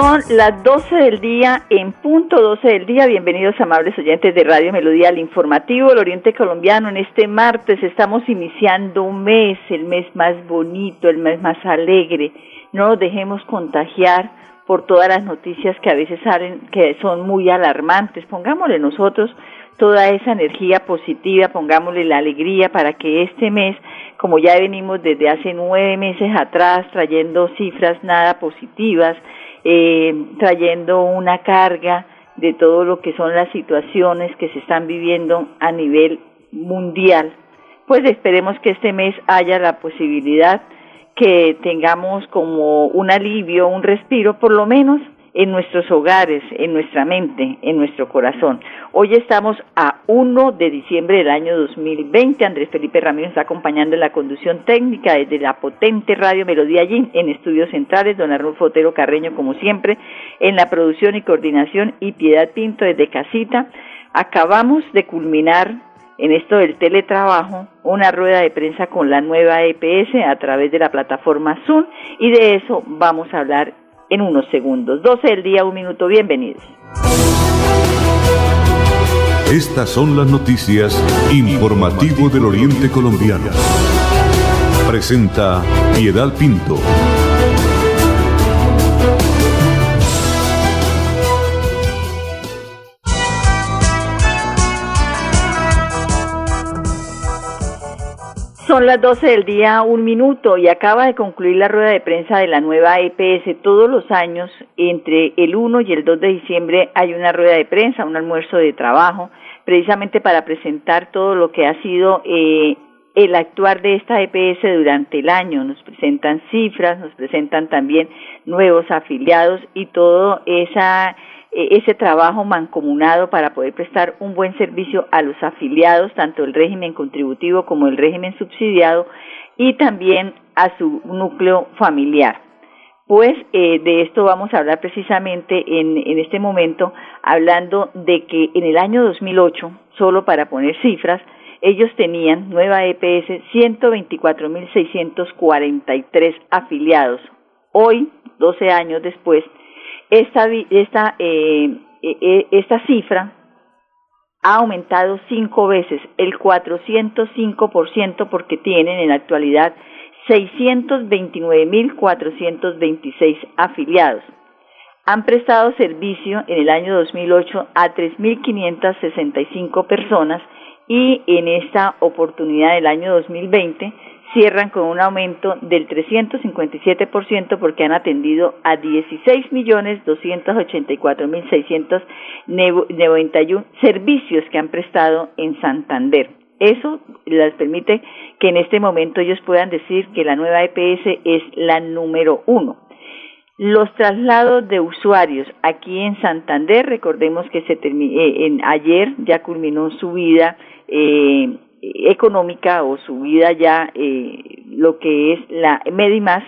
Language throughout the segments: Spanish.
Son las 12 del día, en punto 12 del día. Bienvenidos, amables oyentes de Radio Melodía, al informativo del Oriente Colombiano. En este martes estamos iniciando un mes, el mes más bonito, el mes más alegre. No nos dejemos contagiar por todas las noticias que a veces salen, que son muy alarmantes. Pongámosle nosotros toda esa energía positiva, pongámosle la alegría para que este mes, como ya venimos desde hace nueve meses atrás, trayendo cifras nada positivas, eh, trayendo una carga de todo lo que son las situaciones que se están viviendo a nivel mundial. Pues esperemos que este mes haya la posibilidad que tengamos como un alivio, un respiro, por lo menos en nuestros hogares, en nuestra mente, en nuestro corazón. Hoy estamos a 1 de diciembre del año 2020. Andrés Felipe Ramírez está acompañando en la conducción técnica desde la potente Radio Melodía allí en Estudios Centrales, don Arnulfo Otero Carreño, como siempre, en la producción y coordinación y Piedad Pinto desde Casita. Acabamos de culminar en esto del teletrabajo una rueda de prensa con la nueva EPS a través de la plataforma Zoom y de eso vamos a hablar en unos segundos. 12 del día, un minuto, bienvenidos. Estas son las noticias informativo del Oriente Colombiano. Presenta Piedad Pinto. Son las 12 del día, un minuto, y acaba de concluir la rueda de prensa de la nueva EPS. Todos los años, entre el 1 y el 2 de diciembre, hay una rueda de prensa, un almuerzo de trabajo, precisamente para presentar todo lo que ha sido eh, el actuar de esta EPS durante el año. Nos presentan cifras, nos presentan también nuevos afiliados y todo esa ese trabajo mancomunado para poder prestar un buen servicio a los afiliados, tanto el régimen contributivo como el régimen subsidiado, y también a su núcleo familiar. Pues eh, de esto vamos a hablar precisamente en, en este momento, hablando de que en el año 2008, solo para poner cifras, ellos tenían, nueva EPS, 124.643 afiliados. Hoy, 12 años después, esta, esta, eh, eh, eh, esta cifra ha aumentado cinco veces, el 405% porque tienen en la actualidad 629.426 afiliados. Han prestado servicio en el año 2008 a 3.565 personas y en esta oportunidad del año 2020 cierran con un aumento del 357% porque han atendido a 16.284.691 servicios que han prestado en Santander. Eso les permite que en este momento ellos puedan decir que la nueva EPS es la número uno. Los traslados de usuarios aquí en Santander, recordemos que se eh, en, ayer ya culminó su vida eh, económica o su vida ya eh, lo que es la Medimás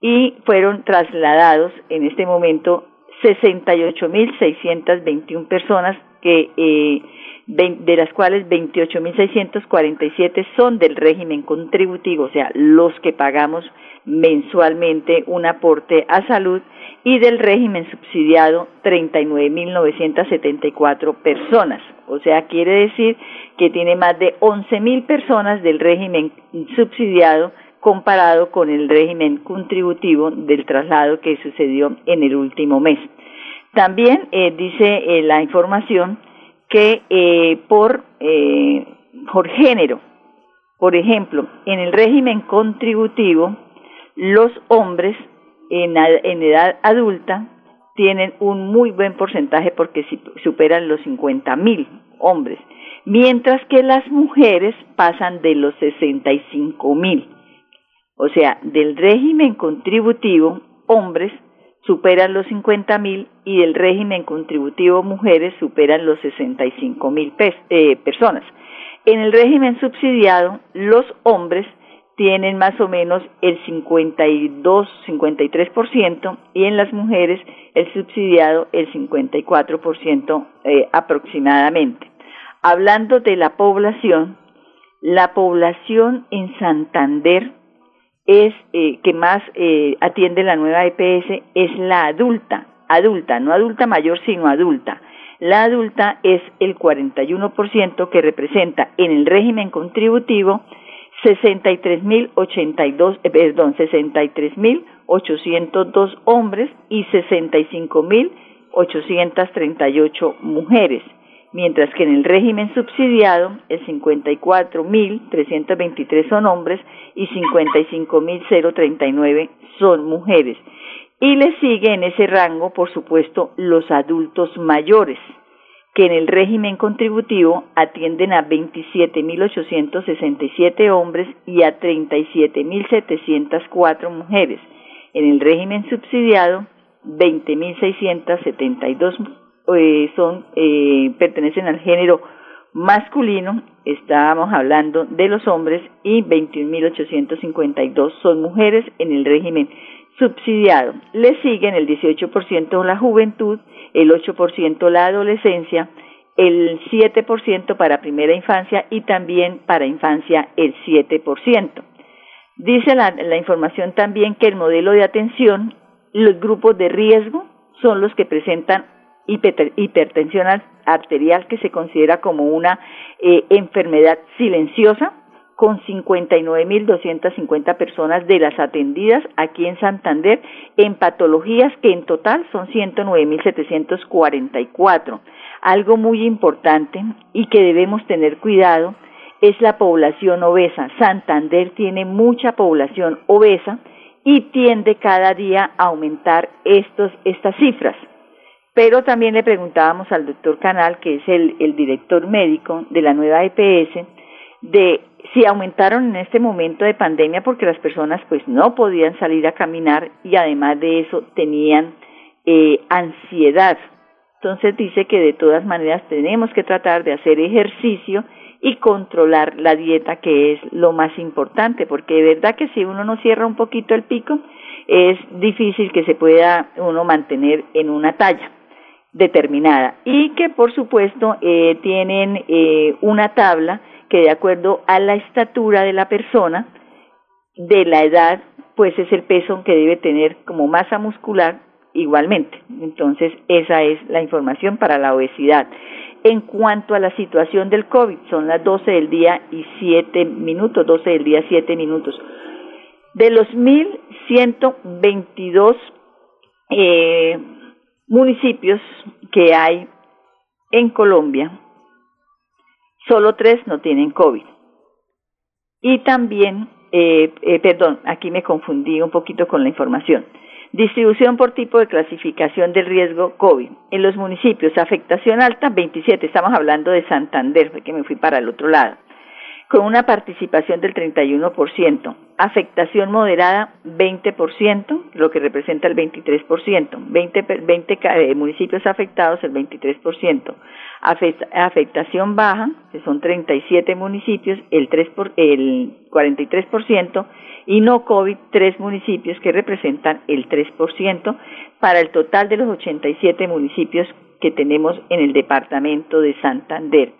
y fueron trasladados en este momento 68.621 personas que eh, de las cuales 28.647 son del régimen contributivo, o sea, los que pagamos mensualmente un aporte a salud y del régimen subsidiado 39.974 personas. O sea, quiere decir que tiene más de 11.000 personas del régimen subsidiado comparado con el régimen contributivo del traslado que sucedió en el último mes. También eh, dice eh, la información que eh, por, por género, por ejemplo, en el régimen contributivo, los hombres en, en edad adulta tienen un muy buen porcentaje porque superan los 50 mil hombres, mientras que las mujeres pasan de los 65 mil. O sea, del régimen contributivo, hombres superan los 50 mil y del régimen contributivo mujeres superan los 65 mil eh, personas. En el régimen subsidiado, los hombres tienen más o menos el 52-53% y en las mujeres el subsidiado el 54% eh, aproximadamente. Hablando de la población, la población en Santander es eh, que más eh, atiende la nueva EPS es la adulta, adulta, no adulta mayor, sino adulta. La adulta es el 41% que representa en el régimen contributivo 63.082, eh, perdón, 63.802 hombres y 65.838 mujeres mientras que en el régimen subsidiado el 54.323 son hombres y 55.039 son mujeres. Y le sigue en ese rango, por supuesto, los adultos mayores, que en el régimen contributivo atienden a 27.867 hombres y a 37.704 mujeres. En el régimen subsidiado, 20.672 eh, son eh, pertenecen al género masculino, estábamos hablando de los hombres y 21.852 son mujeres en el régimen subsidiado. Le siguen el 18% la juventud, el 8% la adolescencia, el 7% para primera infancia y también para infancia el 7%. Dice la, la información también que el modelo de atención, los grupos de riesgo son los que presentan hipertensión arterial que se considera como una eh, enfermedad silenciosa con 59.250 personas de las atendidas aquí en Santander en patologías que en total son 109.744. Algo muy importante y que debemos tener cuidado es la población obesa. Santander tiene mucha población obesa y tiende cada día a aumentar estos, estas cifras. Pero también le preguntábamos al doctor Canal, que es el, director médico de la nueva EPS, de si aumentaron en este momento de pandemia porque las personas pues no podían salir a caminar y además de eso tenían eh, ansiedad. Entonces dice que de todas maneras tenemos que tratar de hacer ejercicio y controlar la dieta que es lo más importante porque de verdad que si uno no cierra un poquito el pico es difícil que se pueda uno mantener en una talla determinada y que por supuesto eh, tienen eh, una tabla que de acuerdo a la estatura de la persona, de la edad, pues es el peso que debe tener como masa muscular igualmente. Entonces, esa es la información para la obesidad. En cuanto a la situación del COVID, son las 12 del día y 7 minutos, 12 del día 7 minutos. De los 1.122 eh, municipios que hay en Colombia, solo tres no tienen COVID. Y también, eh, eh, perdón, aquí me confundí un poquito con la información. Distribución por tipo de clasificación del riesgo COVID. En los municipios, afectación alta, 27, estamos hablando de Santander, que me fui para el otro lado con una participación del 31%, afectación moderada 20%, lo que representa el 23%, 20, 20 municipios afectados el 23%, afectación baja, que son 37 municipios, el, 3 por, el 43%, y no COVID, 3 municipios que representan el 3%, para el total de los 87 municipios que tenemos en el departamento de Santander.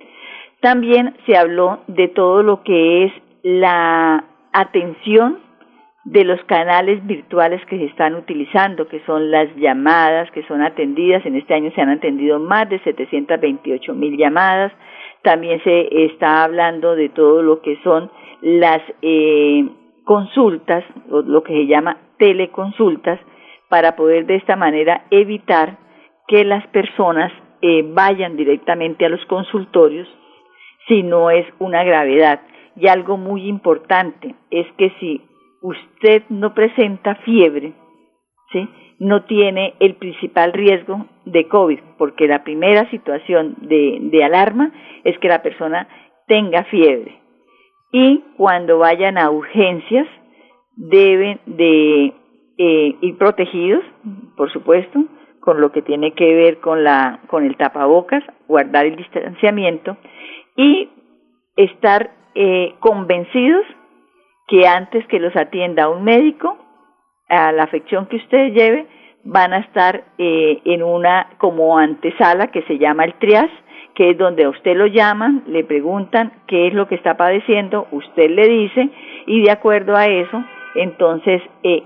También se habló de todo lo que es la atención de los canales virtuales que se están utilizando, que son las llamadas que son atendidas. En este año se han atendido más de 728 mil llamadas. También se está hablando de todo lo que son las eh, consultas, o lo que se llama teleconsultas, para poder de esta manera evitar que las personas eh, vayan directamente a los consultorios si no es una gravedad. Y algo muy importante es que si usted no presenta fiebre, ¿sí? no tiene el principal riesgo de COVID, porque la primera situación de, de alarma es que la persona tenga fiebre. Y cuando vayan a urgencias, deben de eh, ir protegidos, por supuesto, con lo que tiene que ver con la con el tapabocas, guardar el distanciamiento y estar eh, convencidos que antes que los atienda un médico a la afección que usted lleve van a estar eh, en una como antesala que se llama el trias que es donde a usted lo llaman, le preguntan qué es lo que está padeciendo, usted le dice y de acuerdo a eso, entonces eh,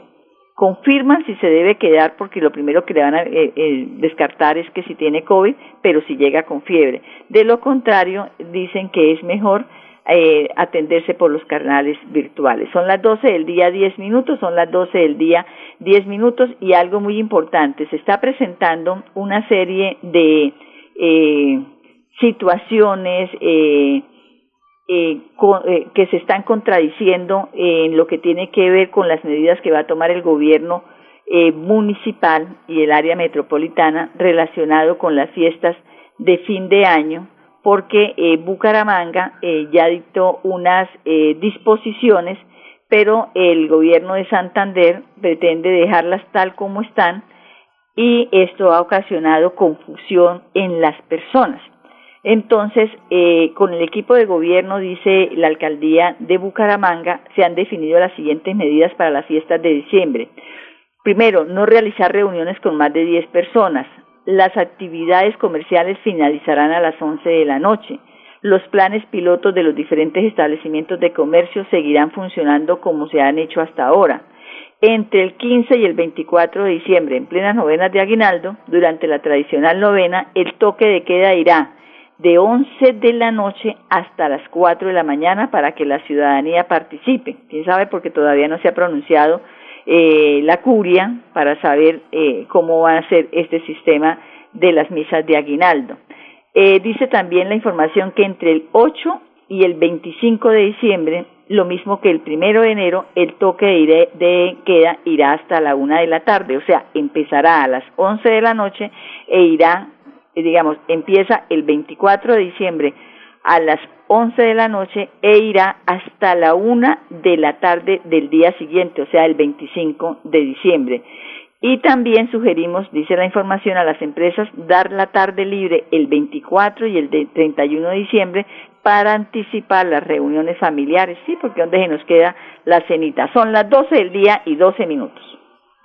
confirman si se debe quedar porque lo primero que le van a eh, eh, descartar es que si tiene COVID, pero si llega con fiebre. De lo contrario, dicen que es mejor eh, atenderse por los canales virtuales. Son las 12 del día 10 minutos, son las 12 del día 10 minutos y algo muy importante, se está presentando una serie de eh, situaciones eh, eh, eh, que se están contradiciendo en lo que tiene que ver con las medidas que va a tomar el gobierno eh, municipal y el área metropolitana relacionado con las fiestas de fin de año, porque eh, Bucaramanga eh, ya dictó unas disposiciones, pero el gobierno de Santander pretende dejarlas tal como están y esto ha ocasionado confusión en las personas. Entonces, eh, con el equipo de gobierno, dice la alcaldía de Bucaramanga, se han definido las siguientes medidas para las fiestas de diciembre. Primero, no realizar reuniones con más de 10 personas. Las actividades comerciales finalizarán a las 11 de la noche. Los planes pilotos de los diferentes establecimientos de comercio seguirán funcionando como se han hecho hasta ahora. Entre el 15 y el 24 de diciembre, en plenas novenas de Aguinaldo, durante la tradicional novena, el toque de queda irá de 11 de la noche hasta las 4 de la mañana para que la ciudadanía participe. ¿Quién sabe? Porque todavía no se ha pronunciado eh, la curia para saber eh, cómo va a ser este sistema de las misas de aguinaldo. Eh, dice también la información que entre el 8 y el 25 de diciembre, lo mismo que el primero de enero, el toque de, queda irá hasta la una de la tarde, o sea, empezará a las 11 de la noche e irá digamos, empieza el 24 de diciembre a las 11 de la noche e irá hasta la una de la tarde del día siguiente, o sea, el 25 de diciembre. Y también sugerimos, dice la información, a las empresas dar la tarde libre el 24 y el 31 de diciembre para anticipar las reuniones familiares, sí, porque donde se nos queda la cenita. Son las 12 del día y 12 minutos.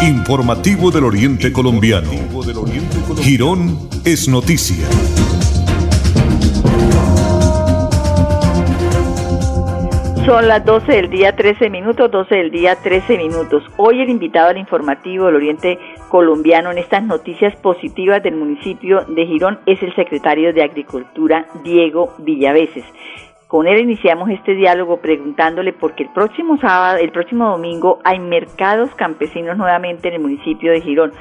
Informativo del Oriente Colombiano. Girón es noticia. Son las 12 del día 13 minutos, 12 del día 13 minutos. Hoy el invitado al informativo del Oriente Colombiano en estas noticias positivas del municipio de Girón es el secretario de Agricultura, Diego Villaveses. Con él iniciamos este diálogo preguntándole porque el próximo sábado, el próximo domingo hay mercados campesinos nuevamente en el municipio de Girón.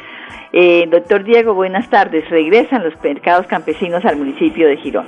Eh, doctor Diego, buenas tardes. Regresan los mercados campesinos al municipio de Girón.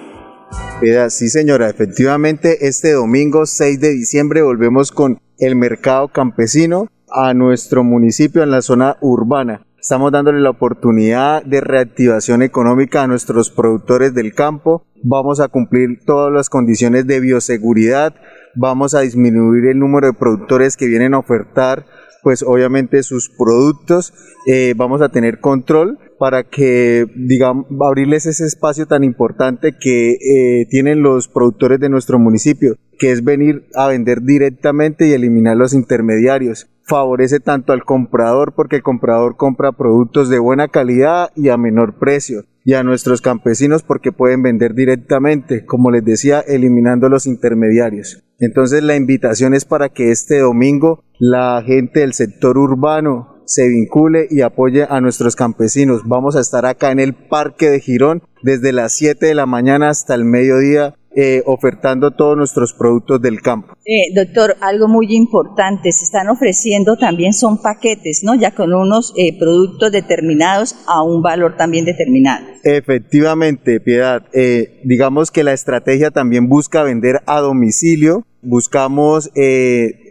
Sí, señora, efectivamente este domingo 6 de diciembre volvemos con el mercado campesino a nuestro municipio en la zona urbana. Estamos dándole la oportunidad de reactivación económica a nuestros productores del campo. Vamos a cumplir todas las condiciones de bioseguridad. Vamos a disminuir el número de productores que vienen a ofertar, pues obviamente sus productos. Eh, vamos a tener control para que, digamos, abrirles ese espacio tan importante que eh, tienen los productores de nuestro municipio, que es venir a vender directamente y eliminar los intermediarios favorece tanto al comprador porque el comprador compra productos de buena calidad y a menor precio y a nuestros campesinos porque pueden vender directamente, como les decía, eliminando los intermediarios. Entonces la invitación es para que este domingo la gente del sector urbano se vincule y apoye a nuestros campesinos. Vamos a estar acá en el Parque de Girón desde las 7 de la mañana hasta el mediodía eh, ofertando todos nuestros productos del campo. Eh, doctor, algo muy importante, se están ofreciendo también son paquetes, ¿no? Ya con unos eh, productos determinados a un valor también determinado. Efectivamente, Piedad. digamos que la estrategia también busca vender a domicilio. Buscamos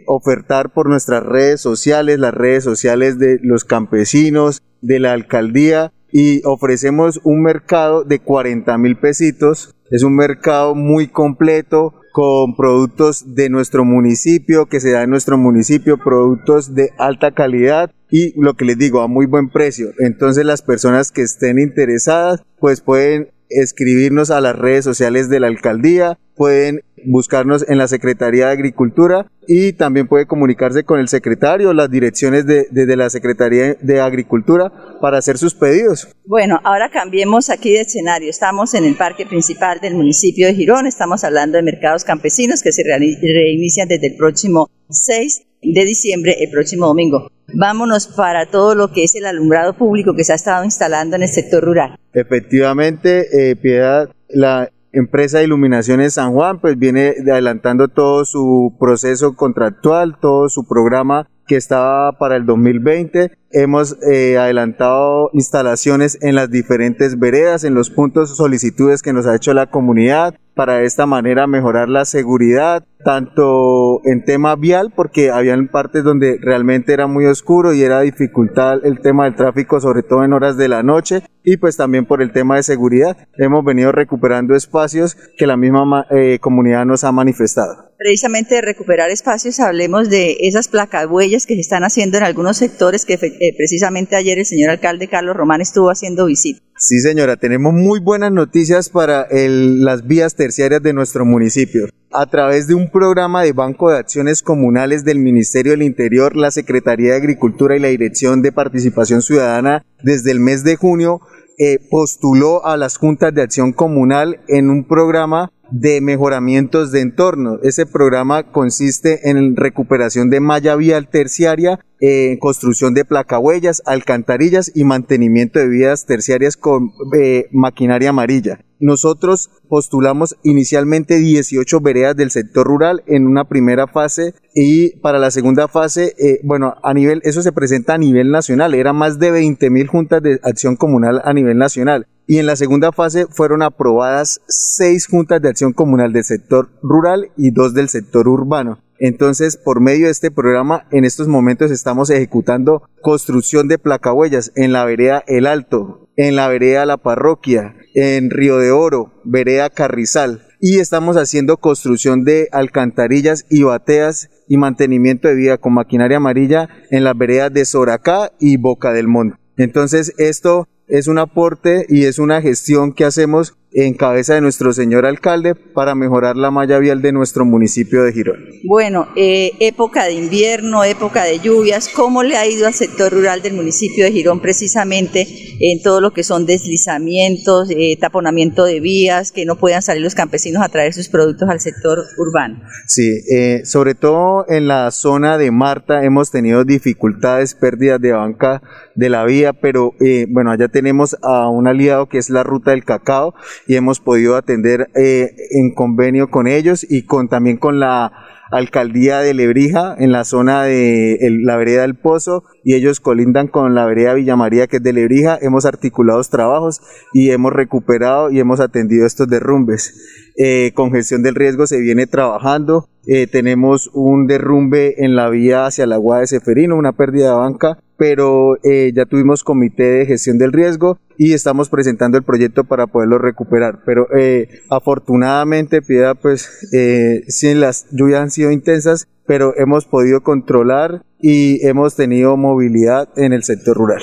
ofertar por nuestras redes sociales, las redes sociales de los campesinos, de la alcaldía y ofrecemos un mercado de 40 mil pesitos. Es un mercado muy completo con productos de nuestro municipio, que se da en nuestro municipio, productos de alta calidad y lo que les digo, a muy buen precio. Entonces las personas que estén interesadas pues pueden escribirnos a las redes sociales de la alcaldía, pueden buscarnos en la Secretaría de Agricultura y también puede comunicarse con el secretario, las direcciones de, la Secretaría de Agricultura para hacer sus pedidos. Bueno, ahora cambiemos aquí de escenario. Estamos en el parque principal del municipio de Girón, estamos hablando de mercados campesinos que se reinician desde el próximo 6 de diciembre, el próximo domingo. Vámonos para todo lo que es el alumbrado público que se ha estado instalando en el sector rural. Efectivamente, eh, Piedad, la empresa de iluminaciones San Juan pues viene adelantando todo su proceso contractual, todo su programa que estaba para el 2020. Hemos eh, adelantado instalaciones en las diferentes veredas, en los puntos solicitudes que nos ha hecho la comunidad para de esta manera mejorar la seguridad, tanto en tema vial, porque habían partes donde realmente era muy oscuro y era dificultad el tema del tráfico, sobre todo en horas de la noche, y pues también por el tema de seguridad. Hemos venido recuperando espacios que la misma eh, comunidad nos ha manifestado precisamente de recuperar espacios, hablemos de esas huellas que se están haciendo en algunos sectores que eh, precisamente ayer el señor alcalde Carlos Román estuvo haciendo visita. Sí, señora, tenemos muy buenas noticias para las vías terciarias de nuestro municipio. A través de un programa de Banco de Acciones Comunales del Ministerio del Interior, la Secretaría de Agricultura y la Dirección de Participación Ciudadana, desde el mes de junio, eh, postuló a las juntas de acción comunal en un programa de mejoramientos de entorno. Ese programa consiste en recuperación de malla vial terciaria, en construcción de placahuellas, alcantarillas y mantenimiento de vías terciarias con eh, maquinaria amarilla. Nosotros postulamos inicialmente 18 veredas del sector rural en una primera fase y para la segunda fase, eh, bueno, a nivel, eso se presenta a nivel nacional, eran más de 20 mil juntas de acción comunal a nivel nacional y en la segunda fase fueron aprobadas seis juntas de acción comunal del sector rural y dos del sector urbano. Entonces, por medio de este programa, en estos momentos estamos ejecutando construcción de placahuellas en la vereda El Alto, en la vereda La Parroquia, en Río de Oro, vereda Carrizal, y estamos haciendo construcción de alcantarillas y bateas y mantenimiento de vía con maquinaria amarilla en las veredas de Soracá y Boca del Monte. Entonces, esto es un aporte y es una gestión que hacemos en cabeza de nuestro señor alcalde para mejorar la malla vial de nuestro municipio de Girón. Bueno, eh, época de invierno, época de lluvias, ¿cómo le ha ido al sector rural del municipio de Girón precisamente en todo lo que son deslizamientos, eh, taponamiento de vías, que no puedan salir los campesinos a traer sus productos al sector urbano? Sí, eh, sobre todo en la zona de Marta hemos tenido dificultades, pérdidas de banca de la vía, pero bueno, allá tenemos a un aliado que es la ruta del cacao y hemos podido atender eh, en convenio con ellos y con también con la alcaldía de Lebrija en la zona de la vereda del Pozo y ellos colindan con la vereda Villa María que es de Lebrija. Hemos articulado trabajos y hemos recuperado y hemos atendido estos derrumbes. Eh, con gestión del riesgo se viene trabajando. Eh, tenemos un derrumbe en la vía hacia la Agua de Seferino, una pérdida de banca pero eh, ya tuvimos comité de gestión del riesgo y estamos presentando el proyecto para poderlo recuperar. Pero eh, afortunadamente, Piedad, pues eh, sí, las lluvias han sido intensas, pero hemos podido controlar y hemos tenido movilidad en el sector rural.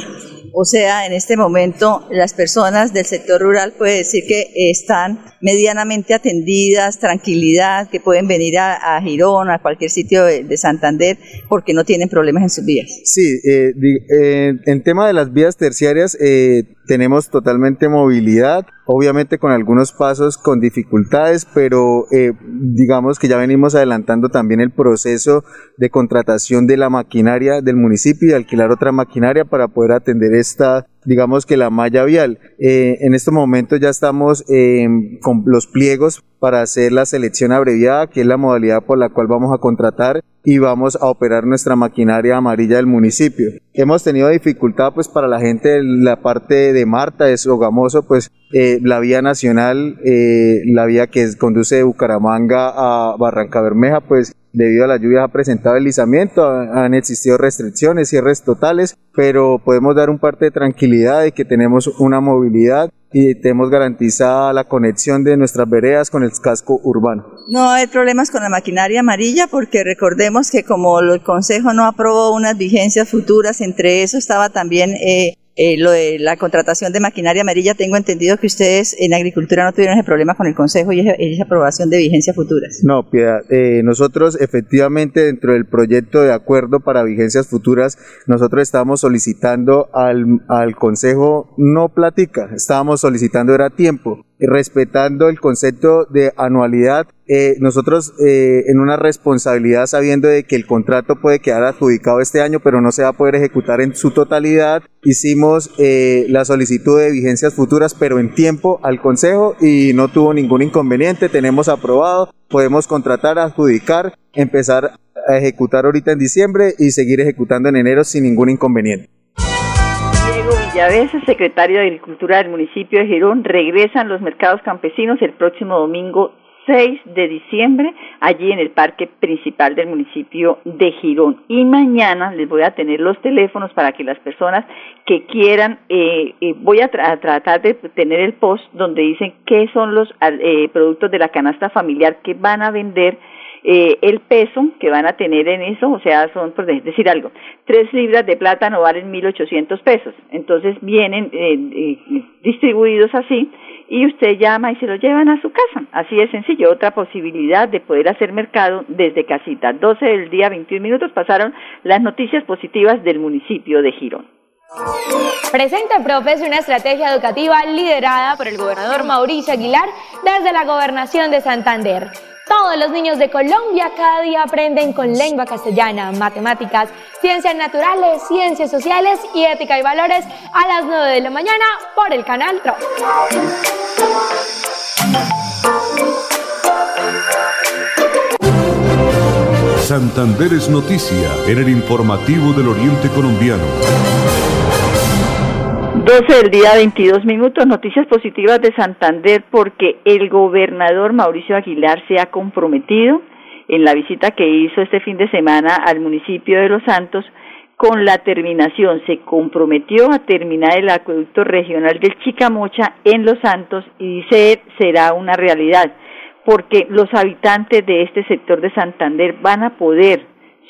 O sea, en este momento las personas del sector rural puede decir que están medianamente atendidas, tranquilidad, que pueden venir a, Girón, a cualquier sitio de, Santander, porque no tienen problemas en sus vías. Sí, eh, en tema de las vías terciarias, eh, tenemos totalmente movilidad. Obviamente con algunos pasos con dificultades, pero eh, digamos que ya venimos adelantando también el proceso de contratación de la maquinaria del municipio y alquilar otra maquinaria para poder atender esta digamos que la malla vial. Eh, en este momento ya estamos con los pliegos para hacer la selección abreviada, que es la modalidad por la cual vamos a contratar y vamos a operar nuestra maquinaria amarilla del municipio. Hemos tenido dificultad pues para la gente de la parte de Marta, es Sogamoso, pues eh, la vía nacional, eh, la vía que conduce de Bucaramanga a Barranca Bermeja, pues debido a la lluvia ha presentado deslizamiento, han existido restricciones, cierres totales, pero podemos dar un parte de tranquilidad de que tenemos una movilidad y tenemos garantizada la conexión de nuestras veredas con el casco urbano. No hay problemas con la maquinaria amarilla porque recordemos que como el Consejo no aprobó unas vigencias futuras, entre eso estaba también eh, eh, lo de la contratación de maquinaria amarilla, tengo entendido que ustedes en agricultura no tuvieron ese problema con el Consejo y esa, aprobación de vigencias futuras. No, Piedad, eh, nosotros efectivamente dentro del proyecto de acuerdo para vigencias futuras, nosotros estábamos solicitando al, al Consejo no platica, estábamos solicitando era tiempo respetando el concepto de anualidad, eh, nosotros eh, en una responsabilidad sabiendo de que el contrato puede quedar adjudicado este año, pero no se va a poder ejecutar en su totalidad, hicimos eh, la solicitud de vigencias futuras, pero en tiempo al Consejo y no tuvo ningún inconveniente, tenemos aprobado, podemos contratar, adjudicar, empezar a ejecutar ahorita en diciembre y seguir ejecutando en enero sin ningún inconveniente. Villavesa, secretario de Agricultura del municipio de Girón, regresan los mercados campesinos el próximo domingo 6 de diciembre allí en el parque principal del municipio de Girón. Y mañana les voy a tener los teléfonos para que las personas que quieran, eh, eh, voy a, tratar de tener el post donde dicen qué son los eh, productos de la canasta familiar que van a vender eh, el peso que van a tener en eso, o sea, son, por decir algo, tres libras de plátano valen 1.800 pesos, entonces vienen eh, eh, distribuidos así y usted llama y se lo llevan a su casa, así de sencillo, otra posibilidad de poder hacer mercado desde casita. 12 del día, 21 minutos, pasaron las noticias positivas del municipio de Girón. Presenta Profes una estrategia educativa liderada por el gobernador Mauricio Aguilar desde la gobernación de Santander. Todos los niños de Colombia cada día aprenden con lengua castellana, matemáticas, ciencias naturales, ciencias sociales y ética y valores a las 9 de la mañana por el canal TRO. Santander es noticia en el informativo del Oriente Colombiano. 12 del día, 22 minutos. Noticias positivas de Santander porque el gobernador Mauricio Aguilar se ha comprometido en la visita que hizo este fin de semana al municipio de Los Santos con la terminación. Se comprometió a terminar el acueducto regional del Chicamocha en Los Santos y dice será una realidad porque los habitantes de este sector de Santander van a poder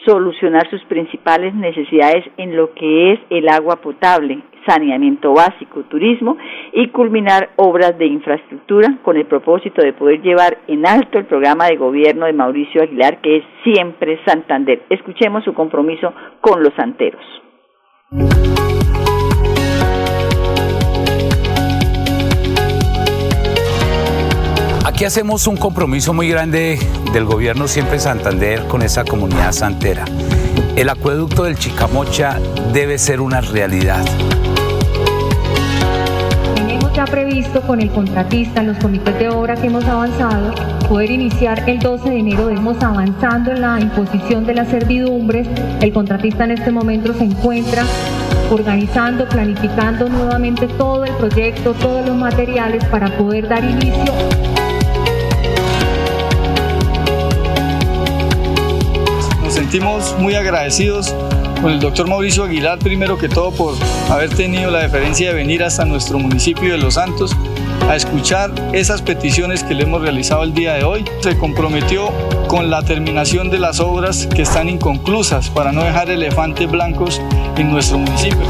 solucionar sus principales necesidades en lo que es el agua potable, saneamiento básico, turismo y culminar obras de infraestructura con el propósito de poder llevar en alto el programa de gobierno de Mauricio Aguilar que es siempre Santander. Escuchemos su compromiso con los santeros. Aquí hacemos un compromiso muy grande del gobierno siempre Santander con esa comunidad santera. El acueducto del Chicamocha debe ser una realidad ha previsto con el contratista, los comités de obra que hemos avanzado, poder iniciar el 12 de enero. Vemos avanzando en la imposición de las servidumbres. El contratista en este momento se encuentra organizando, planificando nuevamente todo el proyecto, todos los materiales para poder dar inicio. Sentimos muy agradecidos con el doctor Mauricio Aguilar, primero que todo por haber tenido la deferencia de venir hasta nuestro municipio de Los Santos a escuchar esas peticiones que le hemos realizado el día de hoy. Se comprometió con la terminación de las obras que están inconclusas para no dejar elefantes blancos en nuestro municipio.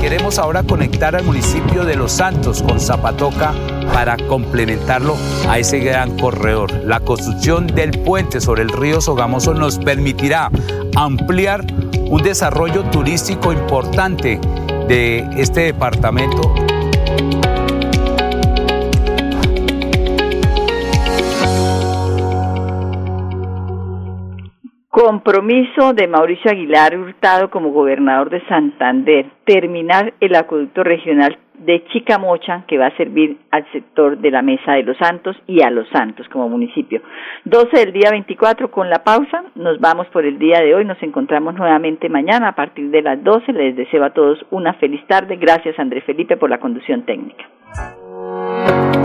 Queremos ahora conectar al municipio de Los Santos con Zapatoca para complementarlo a ese gran corredor. La construcción del puente sobre el río Sogamoso nos permitirá ampliar un desarrollo turístico importante de este departamento. Compromiso de Mauricio Aguilar Hurtado como gobernador de Santander, terminar el acueducto regional de Chicamocha que va a servir al sector de la Mesa de los Santos y a los Santos como municipio. 12 del día 24 con la pausa, nos vamos por el día de hoy, nos encontramos nuevamente mañana a partir de las 12, les deseo a todos una feliz tarde, gracias André Felipe por la conducción técnica.